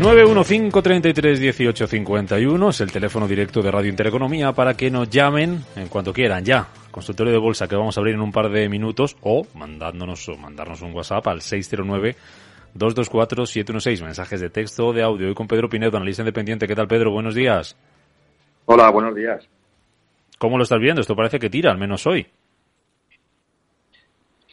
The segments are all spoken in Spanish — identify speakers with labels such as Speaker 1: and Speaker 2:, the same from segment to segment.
Speaker 1: 915331851 es el teléfono directo de Radio Intereconomía para que nos llamen en cuanto quieran ya. Consultorio de bolsa que vamos a abrir en un par de minutos o mandándonos o mandarnos un WhatsApp al 609 224 716 mensajes de texto o de audio. Hoy con Pedro Pinedo, analista independiente. ¿Qué tal, Pedro? Buenos días.
Speaker 2: Hola, buenos días.
Speaker 1: ¿Cómo lo estás viendo? Esto parece que tira, al menos hoy.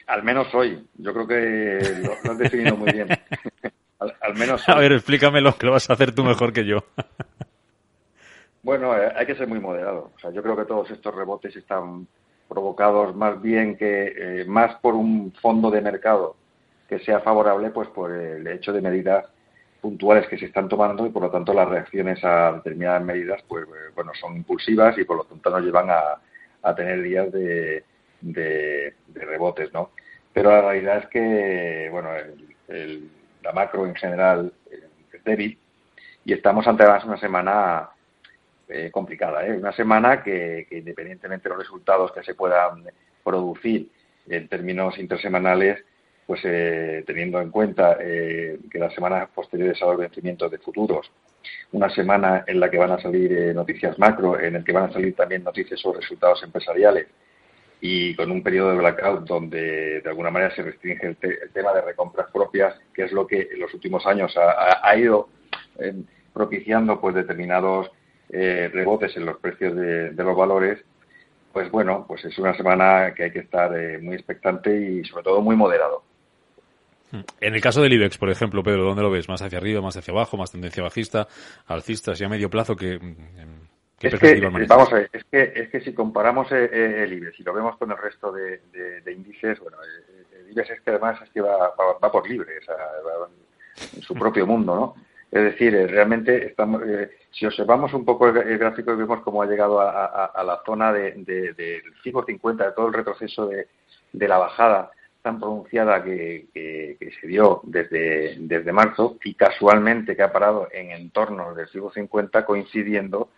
Speaker 2: Al menos hoy. Yo creo que lo, lo has definido muy bien. Al, menos.
Speaker 1: A ver, explícamelo, que lo vas a hacer tú mejor que yo.
Speaker 2: bueno, eh, hay que ser muy moderado. O sea, yo creo que todos estos rebotes están provocados más bien que eh, más por un fondo de mercado que sea favorable, pues por el hecho de medidas puntuales que se están tomando y por lo tanto las reacciones a determinadas medidas, pues eh, bueno, son impulsivas y por lo tanto nos llevan a, a tener días de, de, rebotes, ¿no? Pero la realidad es que, bueno, el la macro en general eh, es débil y estamos ante una semana eh, complicada, ¿eh? una semana que, independientemente de los resultados que se puedan producir en términos intersemanales, pues teniendo en cuenta que las semanas posteriores a los vencimientos de futuros, una semana en la que van a salir noticias macro, en el que van a salir también noticias sobre resultados empresariales, y con un periodo de blackout donde de alguna manera se restringe el, tema de recompras propias, que es lo que en los últimos años ha, ido eh, propiciando pues determinados eh, rebotes en los precios de, los valores, pues bueno, pues es una semana que hay que estar eh, muy expectante y sobre todo muy moderado.
Speaker 1: En el caso del IBEX, por ejemplo, Pedro, ¿dónde lo ves? ¿Más hacia arriba, más hacia abajo, más tendencia bajista, alcista, si a medio plazo? que
Speaker 2: es que, vamos a ver, es que, es que si comparamos eh, eh, el IBEX y lo vemos con el resto de, índices, bueno, eh, el IBEX es que además es que va, por libre, o sea, va en su propio mundo, ¿no? Es decir, realmente estamos, si observamos un poco el, gráfico y vemos cómo ha llegado a, la zona del de, 50, de todo el retroceso de, la bajada tan pronunciada que, se dio desde, desde marzo y casualmente que ha parado en entorno del 50 coincidiendo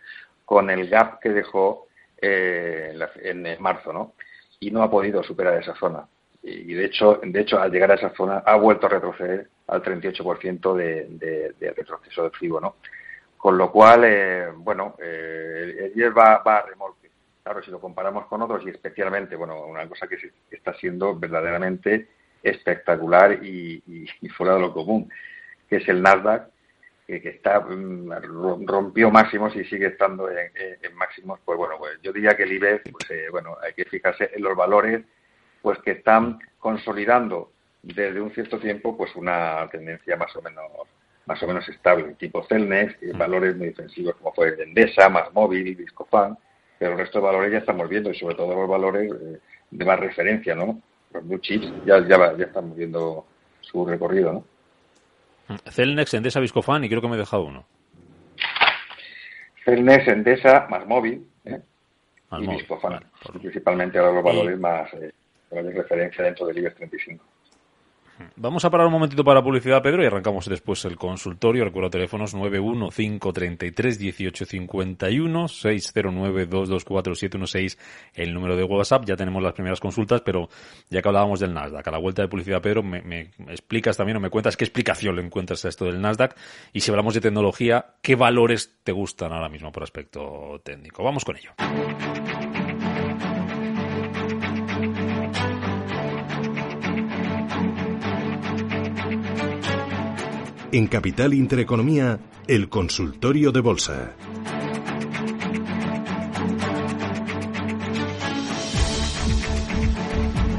Speaker 2: con el gap que dejó eh, en marzo, ¿no? Y no ha podido superar esa zona. Y de hecho, de hecho, al llegar a esa zona ha vuelto a retroceder al 38% de, de, de, retroceso de FIBO, ¿no? Con lo cual, eh, bueno, eh, el IES va, va a remolque. Claro, si lo comparamos con otros y especialmente, bueno, una cosa que está siendo verdaderamente espectacular y, y fuera de lo común, que es el Nasdaq, que, está mm, rompió máximos y sigue estando en, máximos, pues bueno, pues yo diría que el IBEX, pues eh, bueno, hay que fijarse en los valores, pues que están consolidando desde un cierto tiempo, pues una tendencia más o menos más o menos estable, tipo Celnex, mm. valores muy defensivos como fue Endesa, más móvil, Discofan, pero el resto de valores ya estamos viendo y sobre todo los valores eh, de más referencia, ¿no? Los blue chips ya, ya, ya están viendo su recorrido, ¿no?
Speaker 1: Celnex, Endesa, Viscofan y creo que me he dejado uno.
Speaker 2: Celnex, Endesa, más móvil ¿eh? y Viscofan. Principalmente ahora los valores más eh, de referencia dentro del IBEX 35.
Speaker 1: Vamos a parar un momentito para publicidad, Pedro, y arrancamos después el consultorio. Recuerdo teléfonos 915331851, 609224716, el número de WhatsApp. Ya tenemos las primeras consultas, pero ya que hablábamos del Nasdaq, a la vuelta de publicidad, Pedro, me, explicas también o me cuentas qué explicación le encuentras a esto del Nasdaq. Y si hablamos de tecnología, ¿qué valores te gustan ahora mismo por aspecto técnico? Vamos con ello.
Speaker 3: En Capital Intereconomía, el consultorio de bolsa.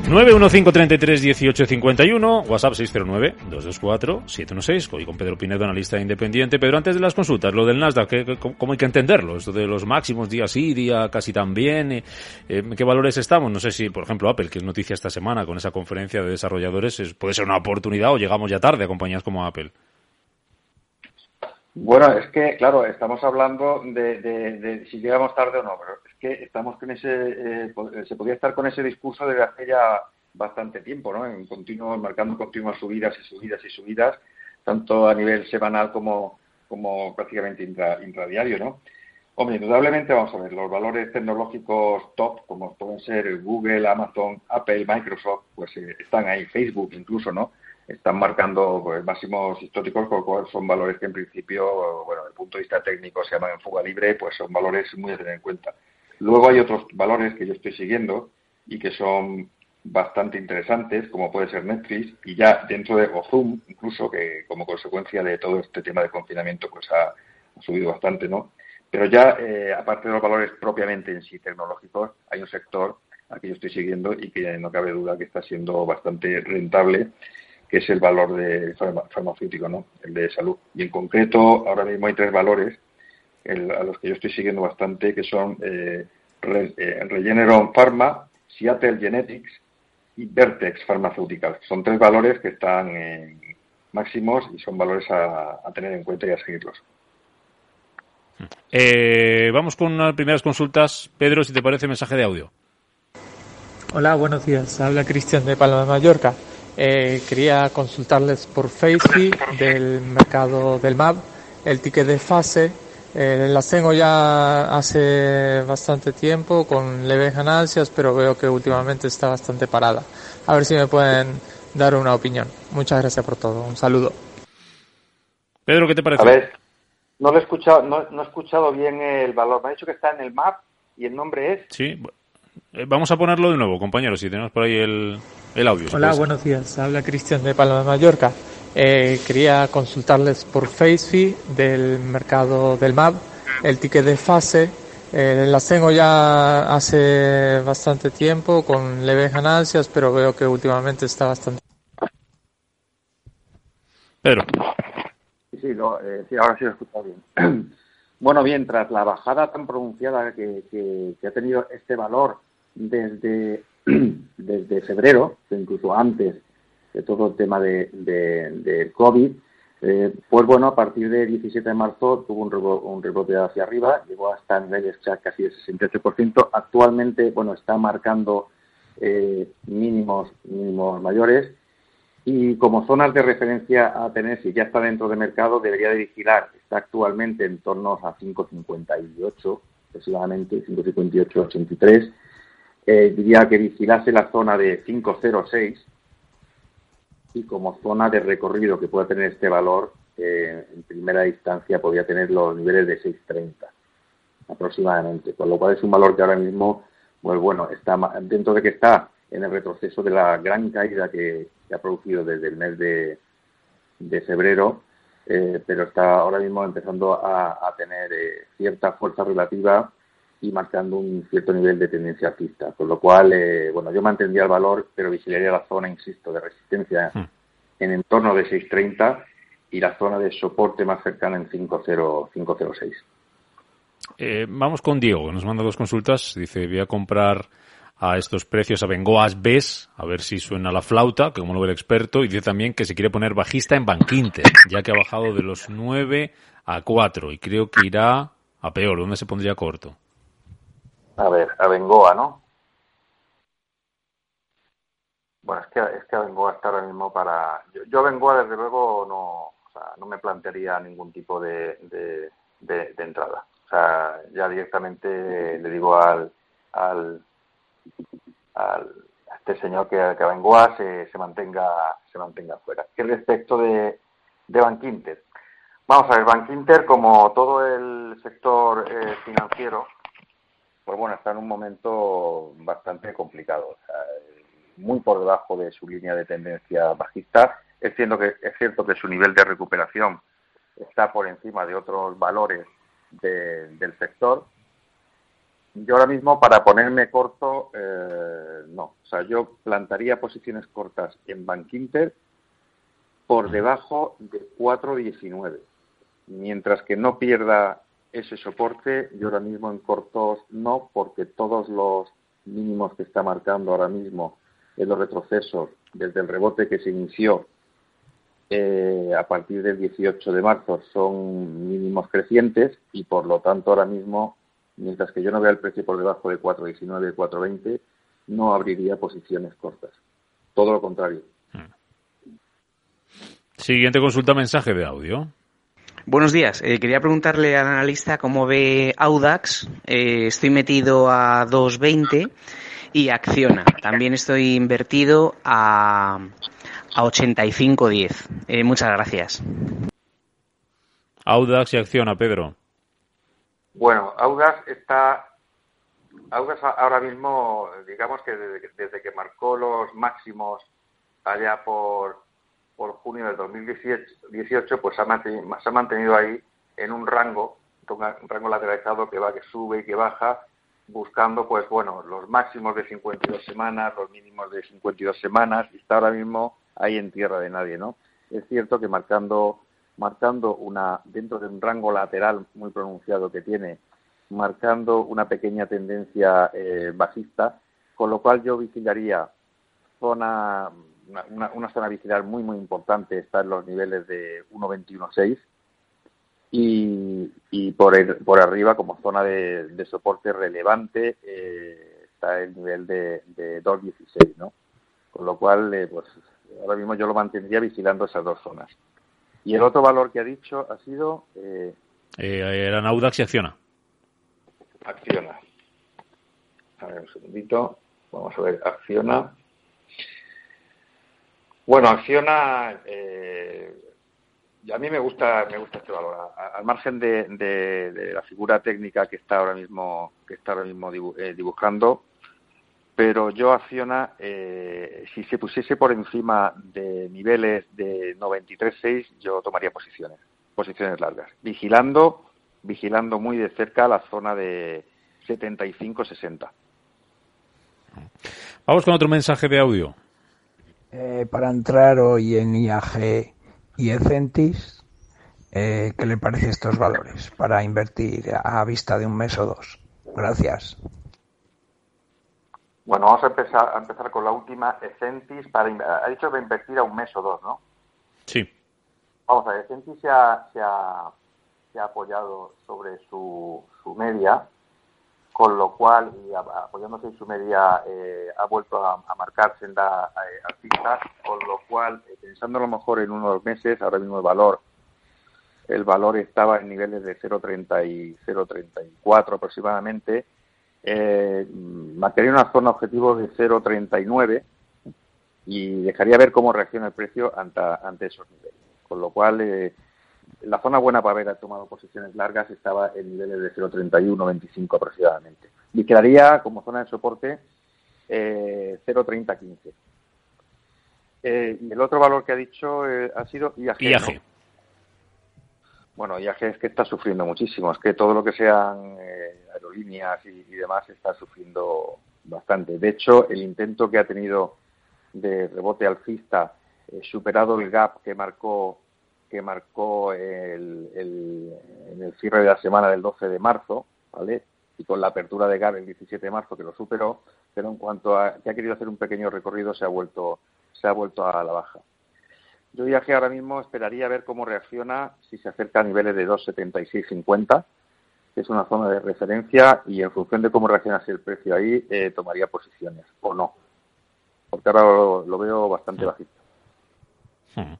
Speaker 1: 915331851, WhatsApp 609-224-716, hoy con Pedro Pinedo, analista independiente. Pedro, antes de las consultas, lo del Nasdaq, ¿cómo hay que entenderlo? Esto de los máximos, día sí, día casi también, eh, eh, ¿qué valores estamos? No sé si, por ejemplo, Apple, que es noticia esta semana con esa conferencia de desarrolladores, puede ser una oportunidad o llegamos ya tarde a compañías como Apple.
Speaker 2: Bueno, es que, claro, estamos hablando de, si llegamos tarde o no, pero es que estamos con ese, eh, se podría estar con ese discurso desde hace ya bastante tiempo, ¿no? En continuo, marcando continuas subidas y subidas y subidas, tanto a nivel semanal como, como prácticamente intradiario, ¿no? Hombre, indudablemente, vamos a ver, los valores tecnológicos top, como pueden ser Google, Amazon, Apple, Microsoft, pues eh, están ahí, Facebook incluso, ¿no? Están marcando pues, máximos históricos, con lo cual son valores que en principio, bueno, desde el punto de vista técnico se llaman en fuga libre, pues son valores muy a tener en cuenta. Luego hay otros valores que yo estoy siguiendo y que son bastante interesantes, como puede ser Netflix, y ya dentro de Zoom, incluso, que como consecuencia de todo este tema de confinamiento, pues ha, subido bastante, ¿no? Pero ya, eh, aparte de los valores propiamente en sí tecnológicos, hay un sector al que yo estoy siguiendo y que no cabe duda que está siendo bastante rentable, que es el valor de farmacéutico, ¿no? El de salud. Y en concreto, ahora mismo hay tres valores a los que yo estoy siguiendo bastante, que son eh, eh Regeneron Pharma, Seattle Genetics y Vertex Pharmaceutical. Son tres valores que están en máximos y son valores a, tener en cuenta y a seguirlos.
Speaker 1: Eh, vamos con unas primeras consultas. Pedro, si te parece, mensaje de audio.
Speaker 4: Hola, buenos días. Habla Cristian de Palma de Mallorca. Eh, quería consultarles por Facebook del mercado del MAP el ticket de fase eh, las tengo ya hace bastante tiempo con leves ganancias, pero veo que últimamente está bastante parada. A ver si me pueden dar una opinión. Muchas gracias por todo. Un saludo.
Speaker 1: Pedro, ¿qué te parece?
Speaker 2: A ver, no, he, escuchado, no, he escuchado bien el valor. Me ha dicho que está en el MAP y el nombre es.
Speaker 1: Sí, vamos a ponerlo de nuevo, compañeros, si tenemos por ahí el, el audio.
Speaker 4: Hola, buenos días. Habla Cristian de Palma de Mallorca. Eh, quería consultarles por FaceFi del mercado del MAP el ticket de fase. Eh, las tengo ya hace bastante tiempo con leves ganancias, pero veo que últimamente está bastante.
Speaker 1: Pedro.
Speaker 2: Sí, eh, sí, ahora sí lo he escuchado bien. bueno, bien, tras la bajada tan pronunciada que, que ha tenido este valor desde, desde febrero, incluso antes de todo el tema de, de, COVID, eh, pues bueno, a partir del 17 de marzo tuvo un, rebote, hacia arriba, llegó hasta niveles casi de 68%. Actualmente, bueno, está marcando eh, mínimos, mínimos mayores y como zonas de referencia a tener, si ya está dentro de mercado, debería de vigilar. Está actualmente en torno a 5,58 aproximadamente, 5,58, 83. Diría que vigilase la zona de 5,06 y como zona de recorrido que pueda tener este valor, eh, en primera instancia podría tener los niveles de 6.30 aproximadamente, con lo cual es un valor que ahora mismo, pues bueno, está dentro de que está en el retroceso de la gran caída que, ha producido desde el mes de, de febrero, eh, pero está ahora mismo empezando a, tener eh, cierta fuerza relativa y marcando un cierto nivel de tendencia alcista. Con lo cual, bueno, yo mantendría el valor, pero vigilaría la zona, insisto, de resistencia hmm en entorno de 6.30 y la zona de soporte más cercana en 5.06.
Speaker 1: Eh, vamos con Diego, nos manda dos consultas. Dice, voy a comprar a estos precios a Bengoas BES, a ver si suena la flauta, que como lo ve el experto, y dice también que se quiere poner bajista en Bankinter, ya que ha bajado de los 9 a 4 y creo que irá a peor. ¿Dónde se pondría corto?
Speaker 2: A ver, a Bengoa, ¿no? Bueno, es que, es que vengo hasta ahora mismo para... Yo, vengo a, desde luego, no, o sea, no me plantearía ningún tipo de, de, entrada. O sea, ya directamente le digo al, al, al a este señor que, que a se, se mantenga se mantenga fuera. ¿Qué respecto de, de Bankinter? Vamos a ver, Bankinter, como todo el sector eh, financiero, bueno, está en un momento bastante complicado. Muy por debajo de su línea de tendencia bajista. Es cierto que, es cierto que su nivel de recuperación está por encima de otros valores del sector. Yo ahora mismo, para ponerme corto, eh, no. O sea, yo plantaría posiciones cortas en Bankinter por debajo de 4.19. Mientras que no pierda ese soporte, yo ahora mismo en cortos no, porque todos los mínimos que está marcando ahora mismo en los retrocesos desde el rebote que se inició eh, a partir del 18 de marzo son mínimos crecientes y por lo tanto ahora mismo, mientras que yo no vea el precio por debajo de 4.19, 4.20, no abriría posiciones cortas. Todo lo contrario.
Speaker 1: Siguiente consulta, mensaje de audio.
Speaker 5: Buenos días. Eh, quería preguntarle al analista cómo ve Audax. Eh, estoy metido a 2.20 y Acciona. También estoy invertido a, a 85.10. Eh, muchas gracias.
Speaker 1: Audax y Acciona, Pedro.
Speaker 2: Bueno, Audax está. Audax ahora mismo, digamos que desde, que marcó los máximos allá por, por junio del 2018, pues se ha, mantenido, se ha mantenido ahí en un rango, un rango lateralizado que va, que sube y que baja, buscando, pues bueno, los máximos de 52 semanas, los mínimos de 52 semanas, y está ahora mismo ahí en tierra de nadie, ¿no? Es cierto que marcando, marcando una, dentro de un rango lateral muy pronunciado que tiene, marcando una pequeña tendencia eh, bajista, con lo cual yo vigilaría zona, una, una, zona vigilar muy, muy importante, está en los niveles de 1.21.6, y, y por, por arriba, como zona de, soporte relevante, eh, está el nivel de, de 2.16, ¿no? Con lo cual, eh, pues ahora mismo yo lo mantendría vigilando esas dos zonas. Y el otro valor que ha dicho ha sido...
Speaker 1: Eh, eh era Audax y Acciona.
Speaker 2: Acciona. A ver, un segundito. Vamos a ver, Acciona. Bueno, Acciona... Eh, a mí me gusta me gusta este valor. Al margen de, la figura técnica que está ahora mismo que está ahora mismo eh, dibujando pero yo acciona eh, si se pusiese por encima de niveles de 93.6 yo tomaría posiciones posiciones largas vigilando vigilando muy de cerca la zona de 75-60
Speaker 1: vamos con otro mensaje de audio
Speaker 6: eh, para entrar hoy en IAG y Ecentis, eh, ¿qué le parece estos valores para invertir a vista de un mes o dos? Gracias.
Speaker 2: Bueno, vamos a empezar, a empezar con la última, Ecentis, para, ha dicho que invertir a un mes o dos, ¿no?
Speaker 1: Sí.
Speaker 2: Vamos a ver, Ecentis se ha, se ha, se ha apoyado sobre su, su media, con lo cual, y apoyándose en su media, eh, ha vuelto a, marcarse en la eh, con lo cual, eh, pensando a lo mejor en unos meses, ahora mismo el valor el valor estaba en niveles de 0,30 y 0,34 aproximadamente, eh, marcaría una zona objetivo de 0,39 y dejaría ver cómo reacciona el precio ante, ante esos niveles. Con lo cual, eh, la zona buena para haber tomado posiciones largas estaba en niveles de 0,31-25 aproximadamente. Y quedaría como zona de soporte eh, 0,30-15. Eh, y el otro valor que ha dicho eh, ha sido IAG. Bueno, IAG es que está sufriendo muchísimo. Es que todo lo que sean eh, aerolíneas y, y, demás está sufriendo bastante. De hecho, el intento que ha tenido de rebote alcista, superado el gap que marcó que marcó el, en el cierre de la semana del 12 de marzo, ¿vale? Y con la apertura de GAR el 17 de marzo que lo superó, pero en cuanto a que ha querido hacer un pequeño recorrido se ha vuelto se ha vuelto a la baja. Yo viaje ahora mismo esperaría ver cómo reacciona si se acerca a niveles de 2.7650, que es una zona de referencia, y en función de cómo reaccionase el precio ahí, eh, tomaría posiciones, o no. Porque ahora lo, veo bastante bajito.
Speaker 1: Hmm.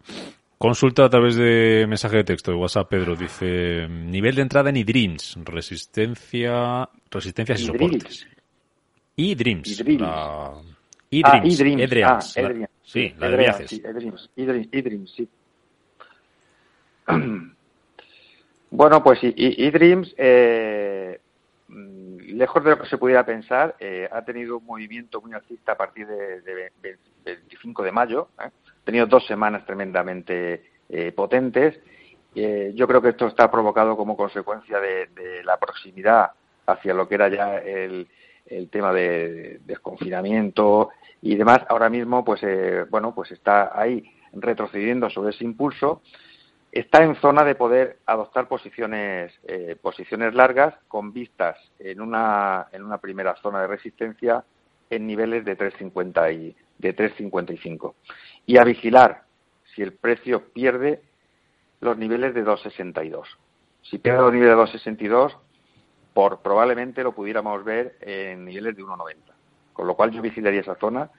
Speaker 1: Consulta a través de mensaje de texto de WhatsApp, Pedro. Dice, nivel de entrada en eDreams, resistencia, resistencias y soportes. eDreams.
Speaker 2: eDreams.
Speaker 1: Ah, sí, la de viajes.
Speaker 2: Sí, eDreams, sí. Bueno, pues eDreams, eh, lejos de lo que se pudiera pensar, eh, ha tenido un movimiento muy alcista a partir de, de, 25 de mayo. ¿eh? Tenido dos semanas tremendamente eh, potentes. Eh, yo creo que esto está provocado como consecuencia de, la proximidad hacia lo que era ya el, tema de, desconfinamiento y demás. Ahora mismo, pues eh, bueno, pues está ahí retrocediendo sobre ese impulso. Está en zona de poder adoptar posiciones posiciones largas con vistas en una en una primera zona de resistencia en niveles de 350 y de 355 y a vigilar si el precio pierde los niveles de 2,62. Si pierde los niveles de 2,62, por probablemente lo pudiéramos ver en niveles de 1,90. Con lo cual yo vigilaría esa zona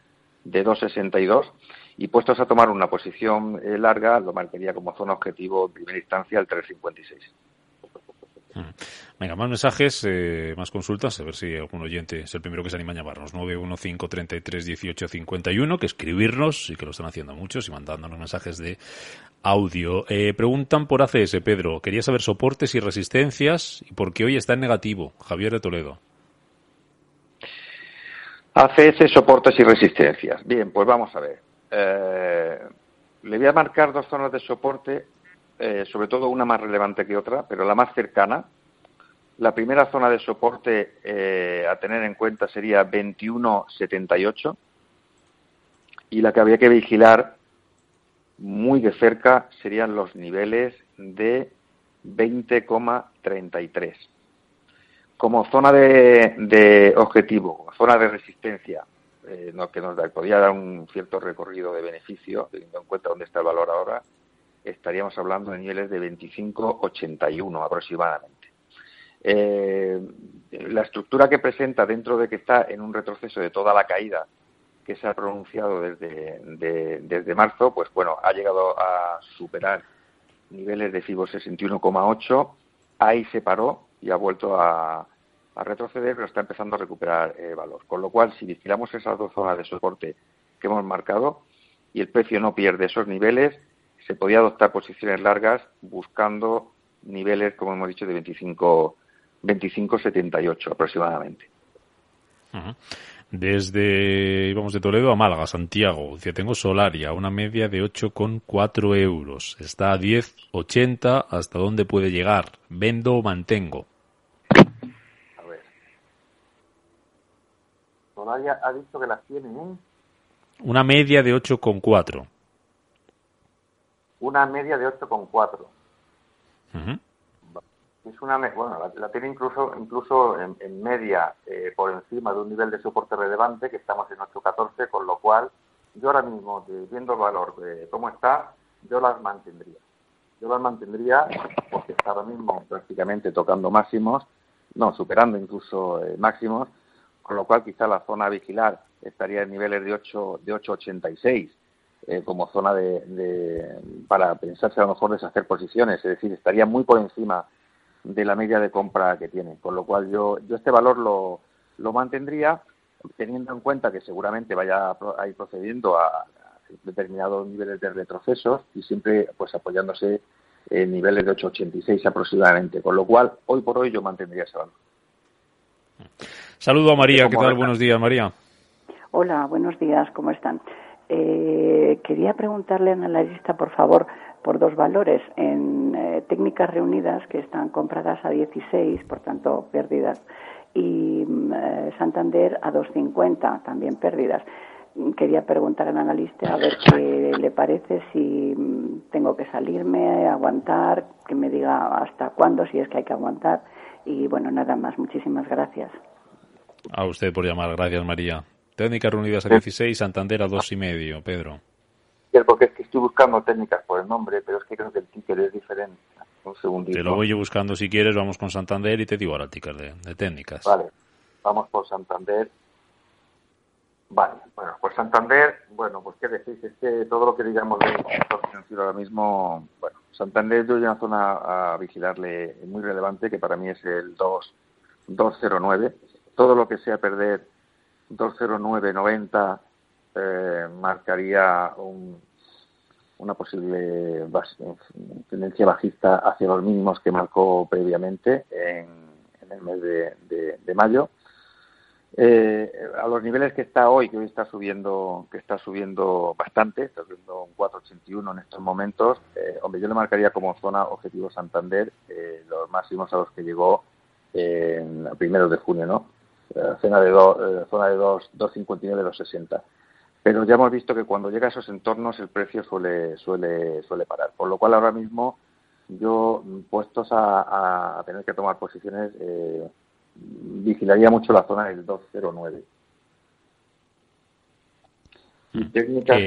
Speaker 2: de 2,62 y puestos a tomar una posición eh, larga, lo marcaría como zona objetivo en primera instancia el 3,56.
Speaker 1: Venga, más mensajes, eh, más consultas, a ver si algún oyente es el primero que se anima a llamarnos. 915331851, que escribirnos, y que lo están haciendo muchos, y mandándonos mensajes de audio. Eh, preguntan por ACS, Pedro. Quería saber soportes y resistencias, y por qué hoy está en negativo. Javier de Toledo.
Speaker 2: ACS, soportes y resistencias. Bien, pues vamos a ver. Eh, le voy a marcar dos zonas de soporte, sobre todo una más relevante que otra, pero la más cercana, la primera zona de soporte eh, a tener en cuenta sería 21.78 y la que habría que vigilar muy de cerca serían los niveles de 20,33. Como zona de, objetivo, como zona de resistencia, eh, que nos podría dar un cierto recorrido de beneficio, teniendo en cuenta dónde está el valor ahora, estaríamos hablando de niveles de 25,81 aproximadamente. Eh, la estructura que presenta dentro de que está en un retroceso de toda la caída que se ha pronunciado desde, desde marzo, pues bueno, ha llegado a superar niveles de FIBO 61,8, ahí se paró y ha vuelto a, retroceder, pero está empezando a recuperar eh, valor. Con lo cual, si vigilamos esas dos zonas de soporte que hemos marcado y el precio no pierde esos niveles, se podía adoptar posiciones largas buscando niveles, como hemos dicho, de 25 25,78 aproximadamente.
Speaker 1: Desde, vamos de Toledo a Málaga, Santiago. Dice, tengo Solaria, una media de 8,4 euros. Está a 10,80. ¿Hasta dónde puede llegar? ¿Vendo o mantengo? A ver.
Speaker 2: Solaria ha dicho que las tiene en...
Speaker 1: Una media de 8,4.
Speaker 2: Una media de 8,4 es una bueno la, tiene incluso incluso en, media eh, por encima de un nivel de soporte relevante que estamos en 8.14 con lo cual yo ahora mismo viendo el valor de cómo está yo las mantendría. Yo las mantendría porque está ahora mismo prácticamente tocando máximos no superando incluso eh, máximos con lo cual quizá la zona a vigilar estaría en niveles de 8 de 8.86 eh, como zona de, de, para pensarse a lo mejor deshacer posiciones, es decir, estaría muy por encima de la media de compra que tiene. Con lo cual yo, yo este valor lo, lo mantendría teniendo en cuenta que seguramente vaya a ir procediendo a, determinados niveles de retrocesos y siempre pues apoyándose en niveles de 8,86 aproximadamente. Con lo cual, hoy por hoy yo mantendría ese valor.
Speaker 1: Saludo a María. ¿Qué tal? Buenos días, María.
Speaker 7: Hola, buenos días. ¿Cómo están? Eh, quería preguntarle a la lista, por favor, por dos valores en eh, técnicas reunidas que están compradas a 16, por tanto pérdidas, y mm, eh, Santander a 2,50, también pérdidas. Quería preguntar al analista a ver qué le parece, si mm, tengo que salirme, aguantar, que me diga hasta cuándo, si es que hay que aguantar. Y bueno, nada más. Muchísimas gracias.
Speaker 1: A usted por llamar. Gracias, María. Técnicas reunidas a 16, Santander a 2,5, Pedro
Speaker 2: porque es que estoy buscando técnicas por el nombre, pero es que creo que el ticker es diferente. Un segundito.
Speaker 1: Te lo voy yo buscando si quieres, vamos con Santander y te digo ahora el ticker de, técnicas.
Speaker 2: Vale, vamos por Santander. Vale, bueno, pues Santander, bueno, pues qué decís, es que todo lo que digamos sector financiero ahora mismo, bueno, Santander yo hay una zona a vigilarle muy relevante que para mí es el 2, 209. Todo lo que sea perder 209.90 eh, marcaría un, una posible tendencia bajista hacia los mínimos que marcó previamente en, el mes de, mayo. Eh, a los niveles que está hoy, que hoy está subiendo, que está subiendo bastante, está subiendo un 4,81 en estos momentos, eh, hombre, yo le marcaría como zona objetivo Santander eh, los máximos a los que llegó en primeros de junio, ¿no? Zona de, do, zona de 2,59 de los 60 pero ya hemos visto que cuando llega a esos entornos el precio suele, suele, suele parar. Por lo cual ahora mismo yo, puestos a, tener que tomar posiciones, eh, vigilaría mucho la zona del 209.
Speaker 1: Mm. Técnicas,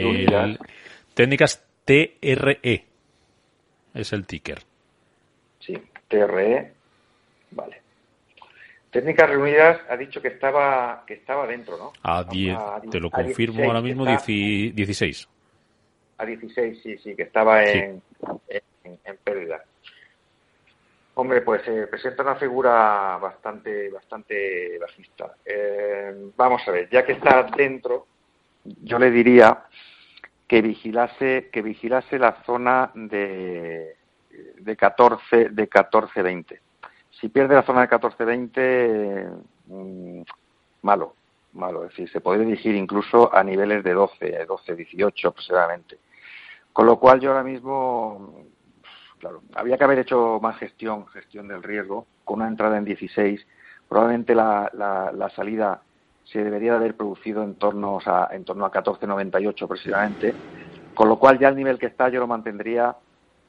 Speaker 1: técnicas TRE es el ticker.
Speaker 2: Sí, TRE, vale. Técnicas Reunidas ha dicho que estaba que estaba dentro, ¿no?
Speaker 1: A 10, te lo confirmo ahora mismo, 16.
Speaker 2: A 16, sí, sí, que estaba en, en, pérdida. Hombre, pues eh, presenta una figura bastante bastante bajista. Eh, vamos a ver, ya que está dentro, yo le diría que vigilase que vigilase la zona de de 14 de 14 20 si pierde la zona de 14-20, mm, malo, malo. Es decir, se puede dirigir incluso a niveles de 12, 12-18 aproximadamente. Con lo cual yo ahora mismo, claro, había que haber hecho más gestión, gestión del riesgo, con una entrada en 16. Probablemente la, salida se debería de haber producido en torno a, en torno a 14,98 aproximadamente. Con lo cual ya el nivel que está yo lo mantendría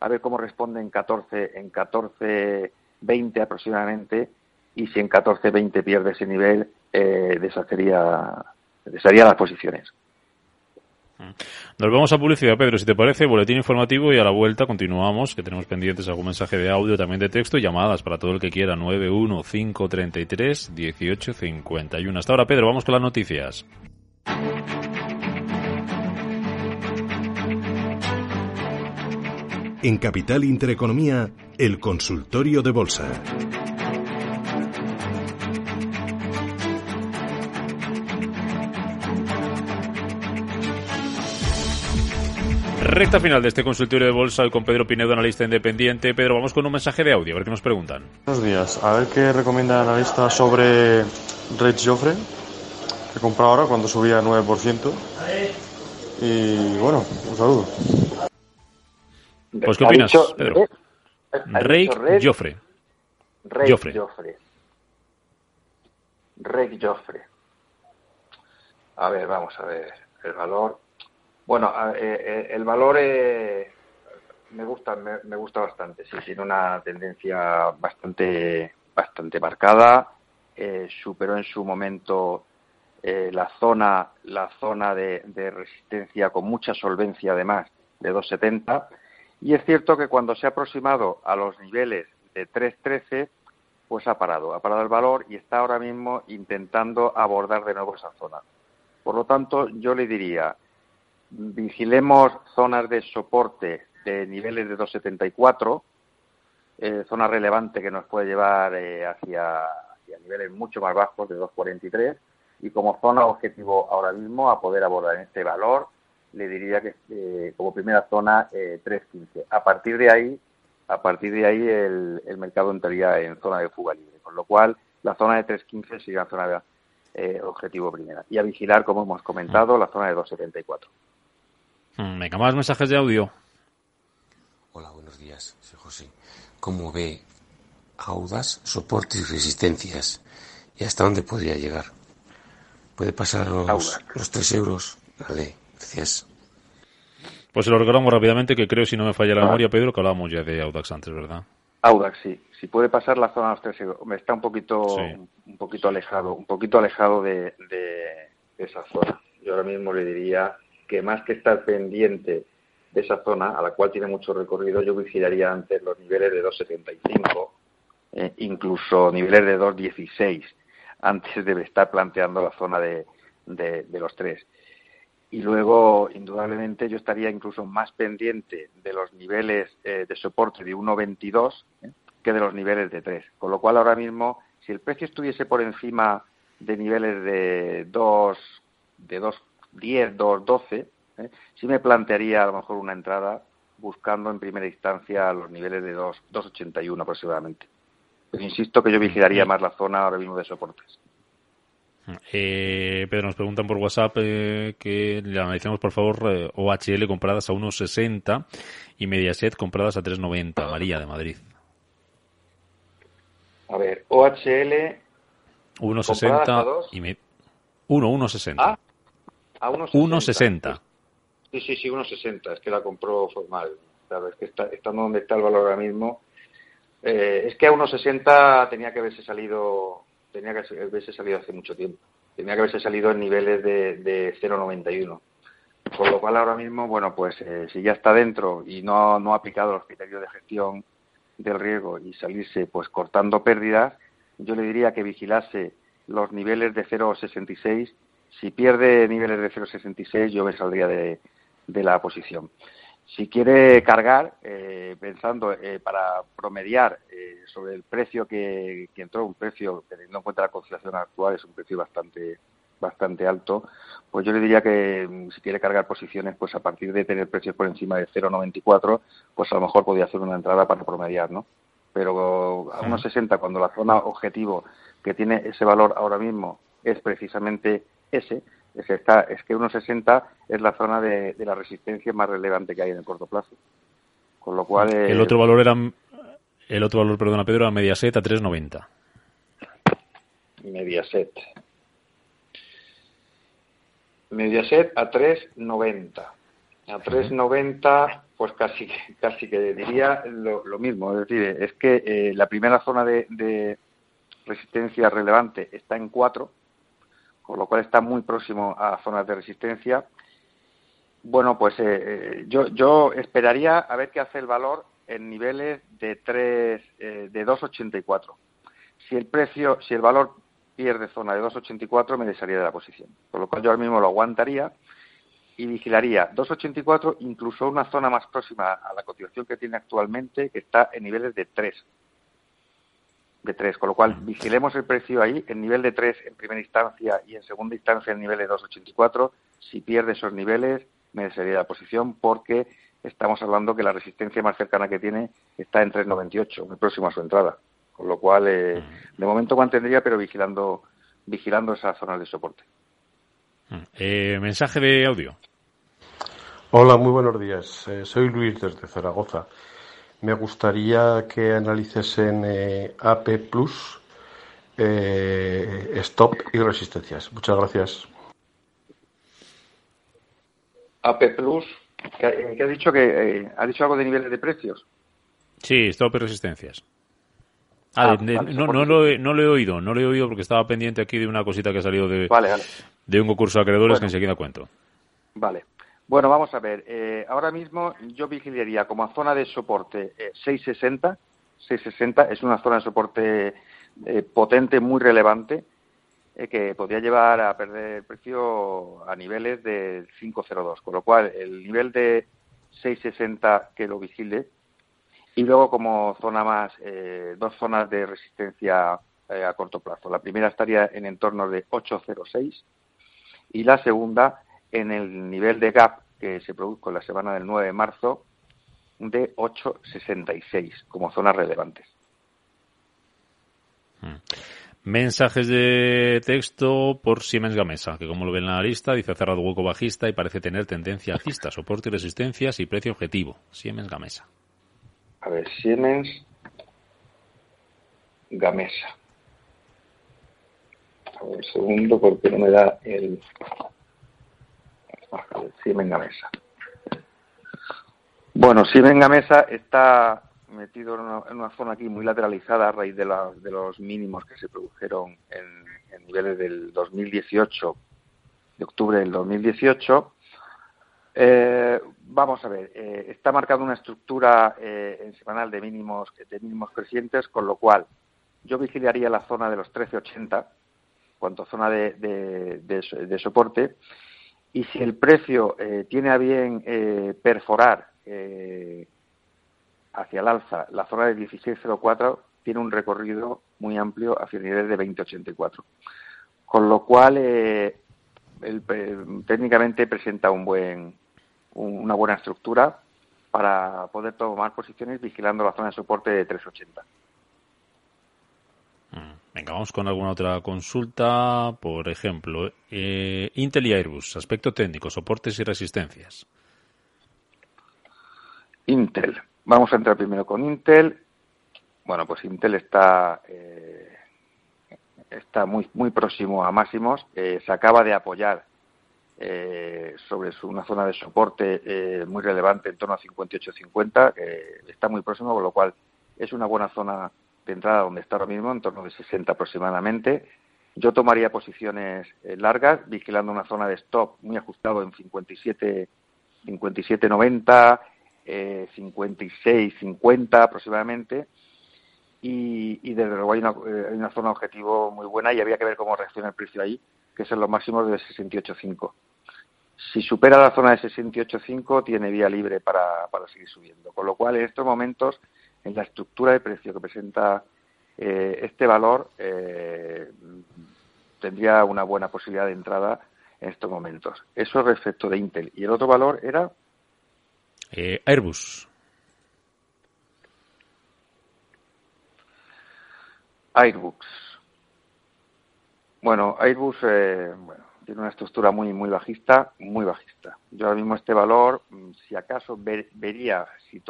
Speaker 2: a ver cómo responde en 14, en 14 20 aproximadamente, y si en 14-20 pierde ese nivel, eh, deshacería, las posiciones.
Speaker 1: Nos vamos a publicidad, Pedro, si te parece, boletín informativo y a la vuelta continuamos, que tenemos pendientes algún mensaje de audio, también de texto y llamadas para todo el que quiera, 915331851. Hasta ahora, Pedro, vamos con las noticias.
Speaker 8: En Capital Intereconomía, el consultorio de bolsa.
Speaker 1: Recta final de este consultorio de bolsa con Pedro Pinedo, analista independiente. Pedro, vamos con un mensaje de audio, a ver qué nos preguntan.
Speaker 9: Buenos días. A ver qué recomienda el analista sobre Red Joffre, que comprado ahora cuando subía 9%. Y bueno, un saludo.
Speaker 1: Pues, ¿qué opinas, Pedro? Rey Joffre.
Speaker 2: Rey Joffre. Rey Joffre. A ver, vamos a ver. El valor. Bueno, eh, eh, el valor eh, me gusta, me, gusta bastante. Sí, tiene una tendencia bastante, bastante marcada. superó en su momento la zona, la zona de, de, resistencia con mucha solvencia, además de 270 y es cierto que cuando se ha aproximado a los niveles de 3.13, pues ha parado, ha parado el valor y está ahora mismo intentando abordar de nuevo esa zona. Por lo tanto, yo le diría, vigilemos zonas de soporte de niveles de 274, eh, zona relevante que nos puede llevar eh, hacia, hacia, niveles mucho más bajos de 243 y como zona objetivo ahora mismo a poder abordar este valor le diría que eh, como primera zona eh, 3.15. A partir de ahí, a partir de ahí el, el, mercado entraría en zona de fuga libre, con lo cual la zona de 3.15 sería zona de eh, objetivo primera. Y a vigilar, como hemos comentado, la zona de 2.74.
Speaker 1: Mm, venga, más mensajes de audio.
Speaker 10: Hola, buenos días, soy José. ¿Cómo ve Audas, soportes y resistencias? ¿Y hasta dónde podría llegar? ¿Puede pasar los, los 3 euros? Vale.
Speaker 1: Pues se lo recordamos rápidamente, que creo, si no me falla la ah. memoria, Pedro, que hablábamos ya de Audax antes, ¿verdad?
Speaker 2: Audax, sí. Si puede pasar la zona de los tres me está un poquito, un poquito alejado, un poquito alejado de, esa zona. Yo ahora mismo le diría que más que estar pendiente de esa zona, a la cual tiene mucho recorrido, yo vigilaría antes los niveles de 2,75, eh, incluso niveles de 2,16, antes de estar planteando la zona de, de los tres y luego, indudablemente, yo estaría incluso más pendiente de los niveles eh, de soporte de 1,22 ¿eh? que de los niveles de 3. Con lo cual, ahora mismo, si el precio estuviese por encima de niveles de 2, de 2,10, 2,12, ¿eh? sí me plantearía a lo mejor una entrada buscando en primera instancia los niveles de 2,81 aproximadamente. Pero insisto que yo vigilaría más la zona ahora mismo de soportes.
Speaker 1: Eh, Pedro, nos preguntan por WhatsApp eh, que le analicemos, por favor, eh, OHL compradas a 1,60 y Mediaset compradas a 3,90. María, de Madrid.
Speaker 2: A ver, OHL...
Speaker 1: 1,60 y... 1,160.
Speaker 2: ¿Ah? A
Speaker 1: 1,60.
Speaker 2: Sí, sí, sí, 1,60. Es que la compró formal. Claro, es que está, estando donde está el valor ahora mismo... Eh, es que a 1,60 tenía que haberse salido tenía que haberse salido hace mucho tiempo. Tenía que haberse salido en niveles de, de 0,91. Con lo cual ahora mismo, bueno, pues eh, si ya está dentro y no, no ha aplicado los criterios de gestión del riesgo y salirse pues cortando pérdidas, yo le diría que vigilase los niveles de 0,66. Si pierde niveles de 0,66, yo me saldría de, de la posición. Si quiere cargar, eh, pensando eh, para promediar eh, sobre el precio que, que, entró, un precio, teniendo en cuenta la conciliación actual, es un precio bastante bastante alto, pues yo le diría que mm, si quiere cargar posiciones, pues a partir de tener precios por encima de 0,94, pues a lo mejor podría hacer una entrada para promediar, ¿no? Pero a unos 60, cuando la zona objetivo que tiene ese valor ahora mismo es precisamente ese, es, está, es que 1,60 es la zona de, la resistencia más relevante que hay en el corto plazo. Con lo cual...
Speaker 1: el otro valor era... El otro valor, perdona Pedro, era Mediaset a 3,90.
Speaker 2: Mediaset. Mediaset a 3,90. A 3,90, pues casi, casi que diría lo, mismo. Es decir, es que eh, la primera zona de, de, resistencia relevante está en 4, con lo cual está muy próximo a zonas de resistencia. Bueno, pues eh, eh, yo, yo esperaría a ver qué hace el valor en niveles de 3, de 2,84. Si el precio, si el valor pierde zona de 2,84 me desharía de la posición. Por lo cual yo ahora mismo lo aguantaría y vigilaría 2,84, incluso una zona más próxima a la cotización que tiene actualmente, que está en niveles de 3. De 3, con lo cual vigilemos el precio ahí, en nivel de 3 en primera instancia y en segunda instancia en nivel de 2,84. Si pierde esos niveles, me desharía de la posición porque estamos hablando que la resistencia más cercana que tiene está en 3,98, muy próximo a su entrada. Con lo cual, eh, de momento mantendría, pero vigilando, vigilando esas zonas de soporte.
Speaker 1: Eh, mensaje de audio.
Speaker 9: Hola, muy buenos días. Eh, soy Luis desde Zaragoza. Me gustaría que analicesen AP Plus, stop y resistencias. Muchas gracias.
Speaker 2: AP Plus, ¿qué, ha dicho? que ¿Ha dicho algo de niveles de precios?
Speaker 1: Sí, stop y resistencias. Ah, ah no, no, lo he, no lo he oído, no lo he oído porque estaba pendiente aquí de una cosita que ha salido de, de un concurso de acreedores que enseguida cuento.
Speaker 2: Vale. Bueno, vamos a ver. Eh, ahora mismo yo vigilaría como zona de soporte 660. Eh, 660 es una zona de soporte eh, potente, muy relevante, que podría llevar a perder el precio a niveles de 502. Con lo cual, el nivel de 660 que lo vigile y luego como zona más, eh, dos zonas de resistencia eh, a corto plazo. La primera estaría en entorno de 8,06 y la segunda en el nivel de gap que se produjo en la semana del 9 de marzo de 8,66 como zonas relevantes.
Speaker 1: Hmm. Mensajes de texto por Siemens Gamesa, que como lo ven en la lista, dice cerrado hueco bajista y parece tener tendencia alcista, soporte y resistencias y precio objetivo. Siemens Gamesa.
Speaker 2: A ver, Siemens Gamesa. A ver, un segundo, porque no me da el. Siemens Gamesa. Bueno, Siemens Gamesa está metido en una, zona aquí muy lateralizada a raíz de, de los mínimos que se produjeron en, en, niveles del 2018, de octubre del 2018. Eh, vamos a ver, eh, está marcando una estructura eh, en semanal de mínimos, de mínimos crecientes, con lo cual yo vigilaría la zona de los 13.80, cuanto zona de, de, soporte, y si el precio eh, tiene a bien perforar hacia el alza la zona de 16.04, tiene un recorrido muy amplio hacia el nivel de 20.84. Con lo cual, técnicamente presenta un buen, una buena estructura para poder tomar posiciones vigilando la zona de soporte de 380.
Speaker 1: Venga, vamos con alguna otra consulta. Por ejemplo, eh, Intel y Airbus, aspecto técnico, soportes y resistencias.
Speaker 2: Intel. Vamos a entrar primero con Intel. Bueno, pues Intel está eh, está muy muy próximo a máximos. Eh, se acaba de apoyar eh, sobre una zona de soporte eh, muy relevante en torno a 58-50, que está muy próximo, con lo cual es una buena zona de entrada donde está ahora mismo, en torno de 60 aproximadamente. Yo tomaría posiciones eh, largas, vigilando una zona de stop muy ajustado en 57, 57.90, eh, 56, 50 aproximadamente. Y, y desde luego hay una, eh, hay una zona objetivo muy buena y había que ver cómo reacciona el precio ahí, que es en los máximos de 68.5. Si supera la zona de 68.5, tiene vía libre para, para seguir subiendo. Con lo cual, en estos momentos, en la estructura de precio que presenta eh, este valor eh, tendría una buena posibilidad de entrada en estos momentos. Eso respecto de Intel. Y el otro valor era.
Speaker 1: Eh, Airbus.
Speaker 2: Airbus. Bueno, Airbus bueno, tiene una estructura muy muy bajista, muy bajista. Yo ahora mismo este valor, mm, si acaso vería, si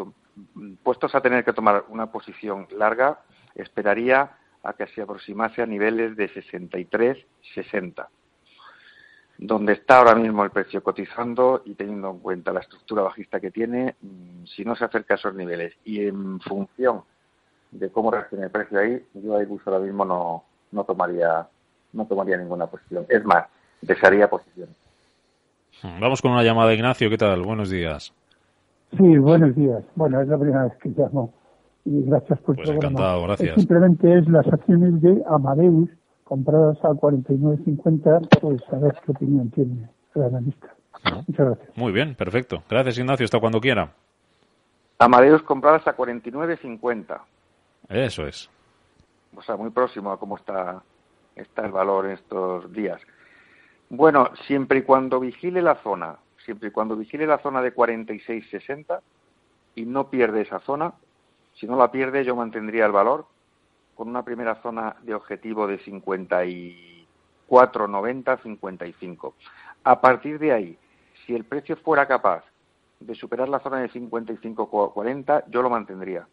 Speaker 2: puestos a tener que tomar una posición larga, esperaría a que se aproximase a niveles de 63-60, donde está ahora mismo el precio cotizando y teniendo en cuenta la estructura bajista que tiene, mm, si no se acerca a esos niveles y en función de cómo reacciona el precio ahí, yo ahí ahora mismo no, no tomaría no tomaría ninguna posición. Es más, desearía posición.
Speaker 1: Vamos con una llamada, Ignacio. ¿Qué tal? Buenos días.
Speaker 11: Sí, buenos días. Bueno, es la primera vez que llamo y gracias por
Speaker 1: pues encantado, gracias.
Speaker 11: simplemente es las acciones de Amadeus compradas a 49.50, pues a ver qué opinión tiene el analista. Muchas gracias.
Speaker 1: Muy bien, perfecto. Gracias, Ignacio. Hasta cuando quiera.
Speaker 2: Amadeus compradas a 49.50.
Speaker 1: Eso es.
Speaker 2: O sea, muy próximo a cómo está, está el valor en estos días. Bueno, siempre y cuando vigile la zona, siempre y cuando vigile la zona de 46.60 y no pierde esa zona, si no la pierde, yo mantendría el valor con una primera zona de objetivo de 54,90, 55. A partir de ahí, si el precio fuera capaz de superar la zona de 55,40, yo lo mantendría.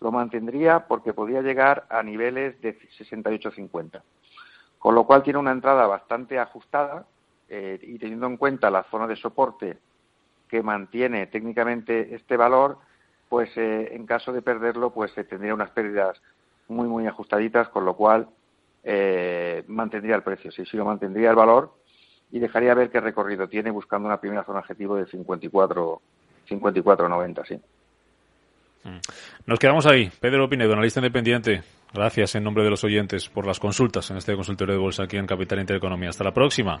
Speaker 2: Lo mantendría porque podría llegar a niveles de 68,50. Con lo cual tiene una entrada bastante ajustada eh, y teniendo en cuenta la zona de soporte que mantiene técnicamente este valor, pues eh, en caso de perderlo, pues se tendría unas pérdidas muy, muy ajustaditas, con lo cual eh, mantendría el precio, sí, sí lo mantendría el valor y dejaría ver qué recorrido tiene buscando una primera zona objetivo de 54, 54.90, sí.
Speaker 1: Mm. Nos quedamos ahí. Pedro Pinedo, analista independiente. Gracias en nombre de los oyentes por las consultas en este consultorio de bolsa aquí en Capital Intereconomía. Hasta la próxima.